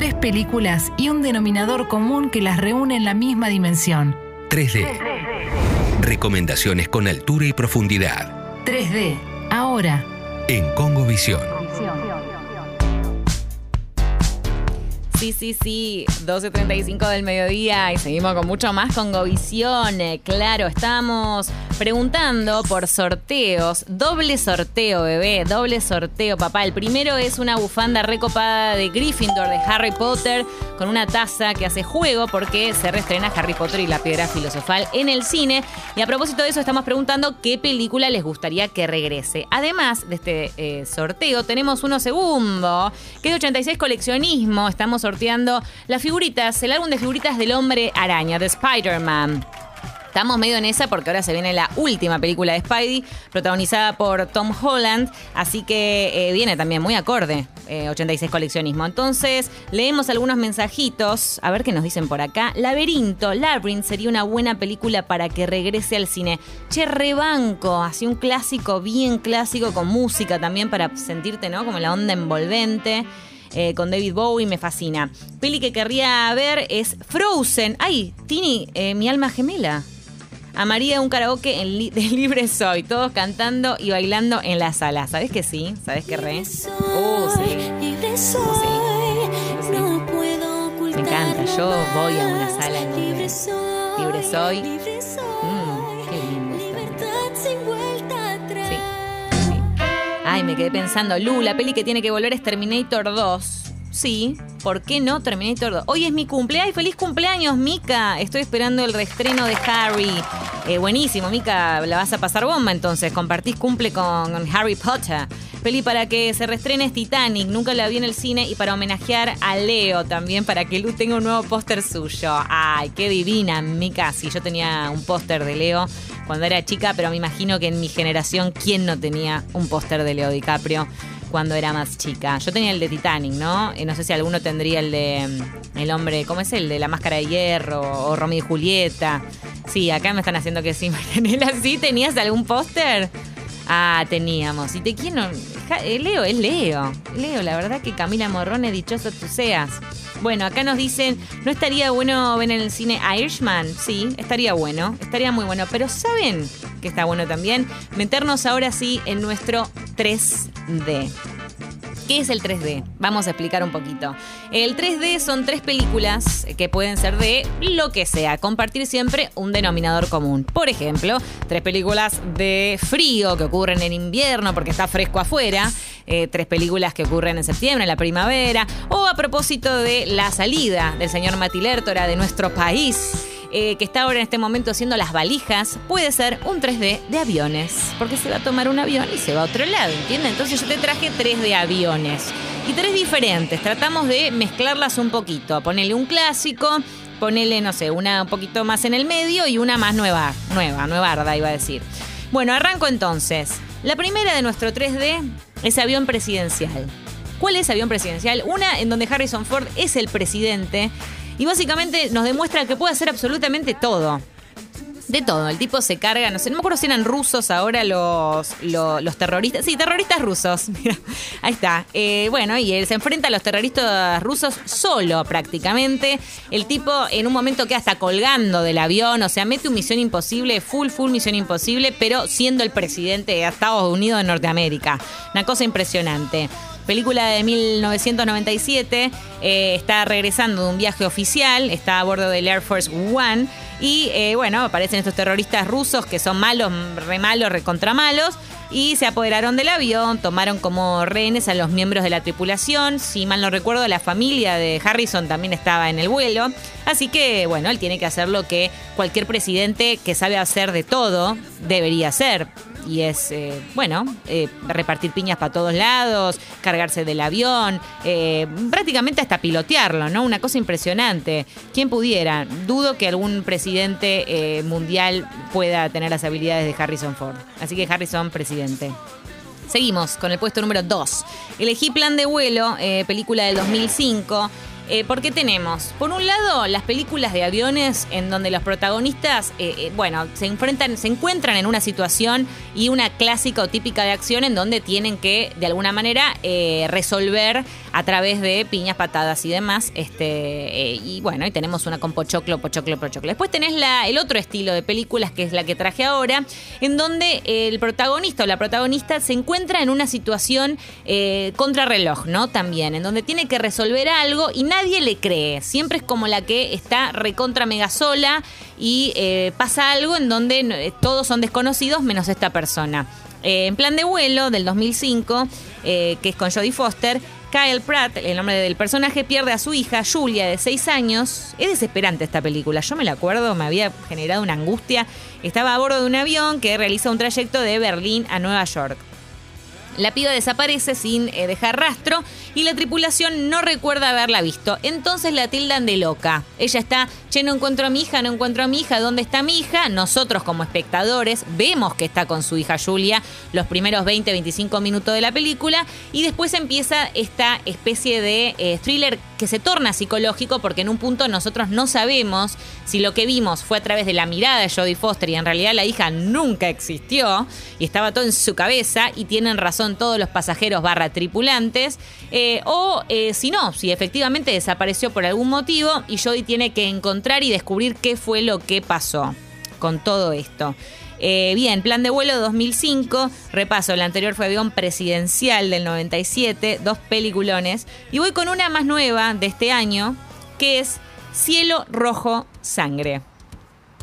Tres películas y un denominador común que las reúne en la misma dimensión. 3D. Recomendaciones con altura y profundidad. 3D. Ahora. En Congo Visión. Sí, sí, sí, 12.35 del mediodía y seguimos con mucho más con Govisión. Eh, Claro, estamos preguntando por sorteos. Doble sorteo, bebé, doble sorteo, papá. El primero es una bufanda recopada de Gryffindor de Harry Potter con una taza que hace juego porque se reestrena Harry Potter y la piedra filosofal en el cine. Y a propósito de eso, estamos preguntando qué película les gustaría que regrese. Además de este eh, sorteo, tenemos uno segundo, que es de 86 coleccionismo. Estamos sorteando las figuritas, el álbum de figuritas del hombre araña, de Spider-Man. Estamos medio en esa porque ahora se viene la última película de Spidey, protagonizada por Tom Holland, así que eh, viene también muy acorde, eh, 86 coleccionismo. Entonces, leemos algunos mensajitos, a ver qué nos dicen por acá. Laberinto, Labyrinth sería una buena película para que regrese al cine. Che, rebanco, así un clásico, bien clásico, con música también para sentirte, ¿no? Como la onda envolvente. eh, con David Bowie, me fascina. Peli que querría ver es Frozen. Ay, Tini, eh, mi alma gemela. A María un karaoke en li- de Libre Soy, todos cantando y bailando en la sala. ¿Sabes que sí? ¿Sabes que re? Uh, sí. Libre soy, Sí. no puedo Me encanta, yo voy a una sala en Libre soy, Libre soy. libre soy. Mm, qué lindo esto. Libertad sin vuelta atrás. Sí. Ay, me quedé pensando, Lu, la peli que tiene que volver es Terminator 2. Sí, ¿por qué no Terminator 2? Hoy es mi cumpleaños, feliz cumpleaños, Mika. Estoy esperando el reestreno de Harry. Eh, buenísimo, Mika, la vas a pasar bomba entonces. Compartís cumple con Harry Potter. Peli para que se reestrene es Titanic, nunca la vi en el cine y para homenajear a Leo también, para que Lu tenga un nuevo póster suyo. Ay, qué divina, Mika. Sí, yo tenía un póster de Leo cuando era chica, pero me imagino que en mi generación, ¿quién no tenía un póster de Leo DiCaprio cuando era más chica? Yo tenía el de Titanic, ¿no? Eh, no sé si alguno tendría el de mm, el hombre, ¿cómo es el de la máscara de hierro o Romeo y Julieta? Sí, acá me están haciendo que sí, Marianela, ¿sí tenías algún póster? Ah, teníamos. ¿Y de quién eh, Leo, es Leo. Leo, la verdad que Camila Morrone, dichoso tú seas. Bueno, acá nos dicen, ¿no estaría bueno ver en el cine Irishman? Sí, estaría bueno, estaría muy bueno. Pero ¿saben que está bueno también? Meternos ahora sí en nuestro 3D. ¿Qué es el 3D? Vamos a explicar un poquito. El 3D son tres películas que pueden ser de lo que sea, compartir siempre un denominador común. Por ejemplo, tres películas de frío que ocurren en invierno porque está fresco afuera, eh, tres películas que ocurren en septiembre, en la primavera, o a propósito de la salida del señor Matilértora de nuestro país eh, que está ahora en este momento haciendo las valijas, puede ser un 3D de aviones. Porque se va a tomar un avión y se va a otro lado, ¿entiendes? Entonces yo te traje tres de aviones. Y tres diferentes. Tratamos de mezclarlas un poquito. Ponerle un clásico, ponerle, no sé, una un poquito más en el medio y una más nueva. Nueva, nuevarda iba a decir. Bueno, arranco entonces. La primera de nuestro 3D es avión presidencial. ¿Cuál es avión presidencial? Una en donde Harrison Ford es el presidente y básicamente nos demuestra que puede hacer absolutamente todo. De todo, el tipo se carga, no sé, no me acuerdo si eran rusos ahora los, los, terroristas. Sí, terroristas rusos. Mira, ahí está. Eh, bueno, y él se enfrenta a los terroristas rusos solo prácticamente. El tipo en un momento queda hasta colgando del avión, o sea, mete un misión imposible, full, full misión imposible, pero siendo el presidente de Estados Unidos de Norteamérica. Una cosa impresionante. Película de 1997, eh, está regresando de un viaje oficial, está a bordo del Air Force One y eh, bueno, aparecen estos terroristas rusos que son malos, re malos, recontra malos y se apoderaron del avión, tomaron como rehenes a los miembros de la tripulación, si mal no recuerdo la familia de Harrison también estaba en el vuelo, así que bueno, él tiene que hacer lo que cualquier presidente que sabe hacer de todo debería hacer y es, eh, bueno, eh, repartir piñas para todos lados, cargarse del avión, eh, prácticamente hasta pilotearlo, ¿no? Una cosa impresionante. ¿Quién pudiera? Dudo que algún presidente mundial pueda tener las habilidades de Harrison Ford. Así que Harrison, presidente. Seguimos con el puesto número 2. Elegí Plan de Vuelo, película del 2005. Eh, porque tenemos, por un lado, las películas de aviones en donde los protagonistas, eh, eh, bueno, se enfrentan, se encuentran en una situación y una clásica o típica de acción en donde tienen que, de alguna manera, eh, resolver a través de piñas, patadas y demás. Este, eh, y bueno, y tenemos una con pochoclo, pochoclo, pochoclo. Después tenés el otro estilo de películas, que es la que traje ahora, en donde el protagonista o la protagonista se encuentra en una situación eh, contrarreloj, ¿no? También, en donde tiene que resolver algo y nadie le cree. Siempre es como la que está recontra mega sola y eh, pasa algo en donde todos son desconocidos menos esta persona. En plan de vuelo del 2005, eh, que es con Jodie Foster, Kyle Pratt, el nombre del personaje, pierde a su hija, Julia, de 6 años. Es desesperante esta película. Yo me la acuerdo, me había generado una angustia. Estaba a bordo de un avión que realiza un trayecto de Berlín a Nueva York. La piba desaparece sin eh, dejar rastro y la tripulación no recuerda haberla visto. Entonces la tildan de loca. Ella está, che, no encuentro a mi hija, no encuentro a mi hija, ¿dónde está mi hija? Nosotros como espectadores vemos que está con su hija Julia los primeros 20, 25 minutos de la película y después empieza esta especie de eh, thriller que se torna psicológico porque en un punto nosotros no sabemos si lo que vimos fue a través de la mirada de Jodie Foster y en realidad la hija nunca existió y estaba todo en su cabeza y tienen razón todos los pasajeros barra tripulantes eh, o eh, si no, si efectivamente desapareció por algún motivo y Jodie tiene que encontrar y descubrir qué fue lo que pasó con todo esto. Eh, bien, plan de vuelo 2005, repaso, el anterior fue avión presidencial del 97, dos peliculones, y voy con una más nueva de este año, que es Cielo Rojo Sangre.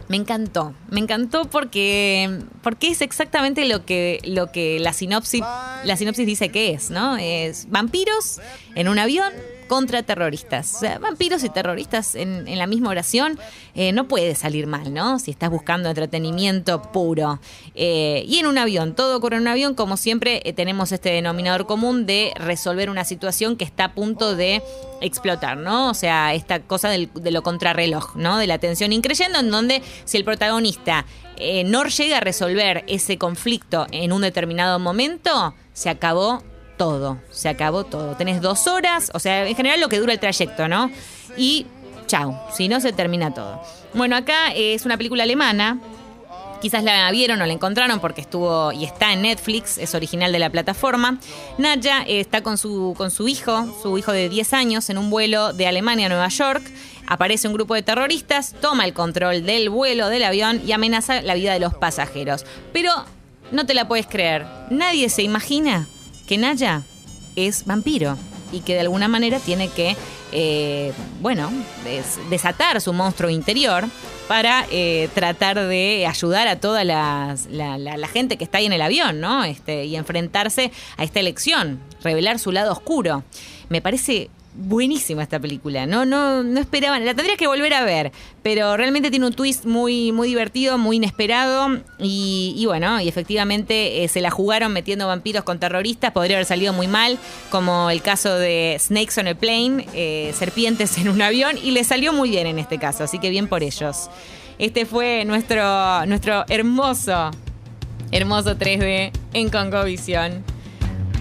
Me encantó, me encantó porque, porque es exactamente lo que, lo que la, sinopsis, la sinopsis dice que es, ¿no? Es vampiros en un avión contra terroristas. Vampiros y terroristas en, en la misma oración eh, no puede salir mal, ¿no? Si estás buscando entretenimiento puro. Eh, y en un avión, todo ocurre en un avión, como siempre eh, tenemos este denominador común de resolver una situación que está a punto de explotar, ¿no? O sea, esta cosa del- de lo contrarreloj, ¿no? De la tensión increyendo, en donde si el protagonista no llega a resolver ese conflicto en un determinado momento, se acabó todo, se acabó todo. Tenés dos horas, o sea, en general lo que dura el trayecto, ¿no? Y chau, si no se termina todo. Bueno, acá es una película alemana. Quizás la vieron o la encontraron porque estuvo y está en Netflix, es original de la plataforma. Naya eh, está con su, con su hijo, su hijo de 10 años, en un vuelo de Alemania a Nueva York. Aparece un grupo de terroristas, toma el control del vuelo del avión y amenaza la vida de los pasajeros. Pero no te la puedes creer, nadie se imagina que Naya es vampiro y que de alguna manera tiene que, eh, bueno, des- desatar su monstruo interior para eh, tratar de ayudar a toda la, la- la gente que está ahí en el avión, ¿no? Este, y enfrentarse a esta elección, revelar su lado oscuro. Me parece buenísima esta película. No, no, no esperaban. La tendría que volver a ver. Pero realmente tiene un twist muy, muy divertido, muy inesperado. Y, y bueno, y efectivamente eh, se la jugaron metiendo vampiros con terroristas. Podría haber salido muy mal, como el caso de Snakes on a Plane, eh, serpientes en un avión. Y le salió muy bien en este caso. Así que bien por ellos. Este fue nuestro, nuestro hermoso, hermoso 3D en Congovisión.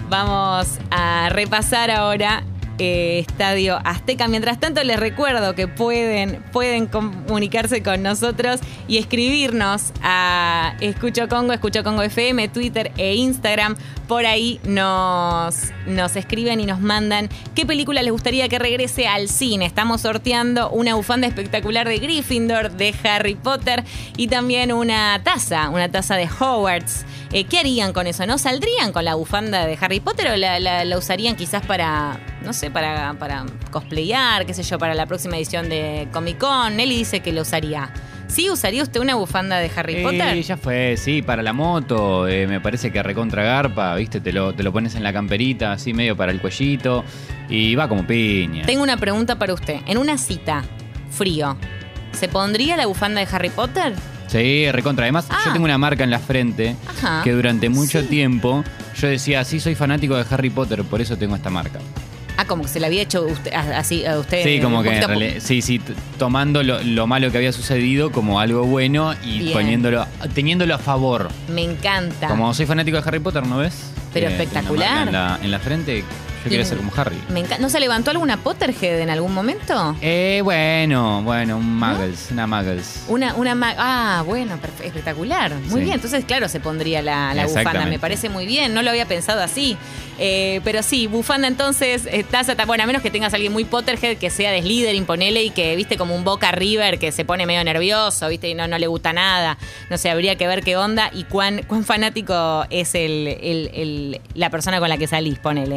Vamos a repasar ahora eh, Estadio Azteca. Mientras tanto, les recuerdo que pueden, pueden comunicarse con nosotros y escribirnos a Escucho Congo, Escucho Congo FM, Twitter e Instagram. Por ahí nos, nos escriben y nos mandan qué película les gustaría que regrese al cine. Estamos sorteando una bufanda espectacular de Gryffindor, de Harry Potter y también una taza, una taza de Hogwarts. Eh, ¿Qué harían con eso? ¿No saldrían con la bufanda de Harry Potter o la, usarían quizás para, no sé, para, para cosplayar, qué sé yo, para la próxima edición de Comic Con? Nelly dice que lo usaría. ¿Sí usaría usted una bufanda de Harry Eh, Potter? ya fue, sí, para la moto, eh, me parece que recontra garpa, ¿viste? Te lo, te lo pones en la camperita, así medio para el cuellito, y va como piña. Tengo una pregunta para usted. En una cita, frío, ¿se pondría la bufanda de Harry Potter? Sí, recontra. Además, Ah. yo tengo una marca en la frente Ajá. que durante mucho Sí. tiempo yo decía, sí, soy fanático de Harry Potter, por eso tengo esta marca. Ah, como que se la había hecho usted, así a usted. Sí, como que en realidad- sí, sí, tomando lo, lo malo que había sucedido como algo bueno y Bien. poniéndolo, teniéndolo a favor. Me encanta. Como soy fanático de Harry Potter, ¿no ves? Pero una espectacular. marca En la, en la frente, quería Y- ser como Harry. Me ¿No se levantó alguna Potterhead en algún momento? Eh, bueno, bueno, un Muggles, una Muggles. Una, una ma- ah, bueno, perfe- espectacular. Muy Sí. bien, entonces claro, se pondría la, la bufanda. Exactamente. Me parece muy bien, no lo había pensado así. Eh, pero sí, bufanda entonces, eh, taza, ta- bueno, a menos que tengas a alguien muy Potterhead que sea de Slytherin, ponele, y que, viste, como un Boca River que se pone medio nervioso, viste, y no, no le gusta nada. No sé, habría que ver qué onda y cuán, cuán fanático es el, el- el- la persona con la que salís, ponele.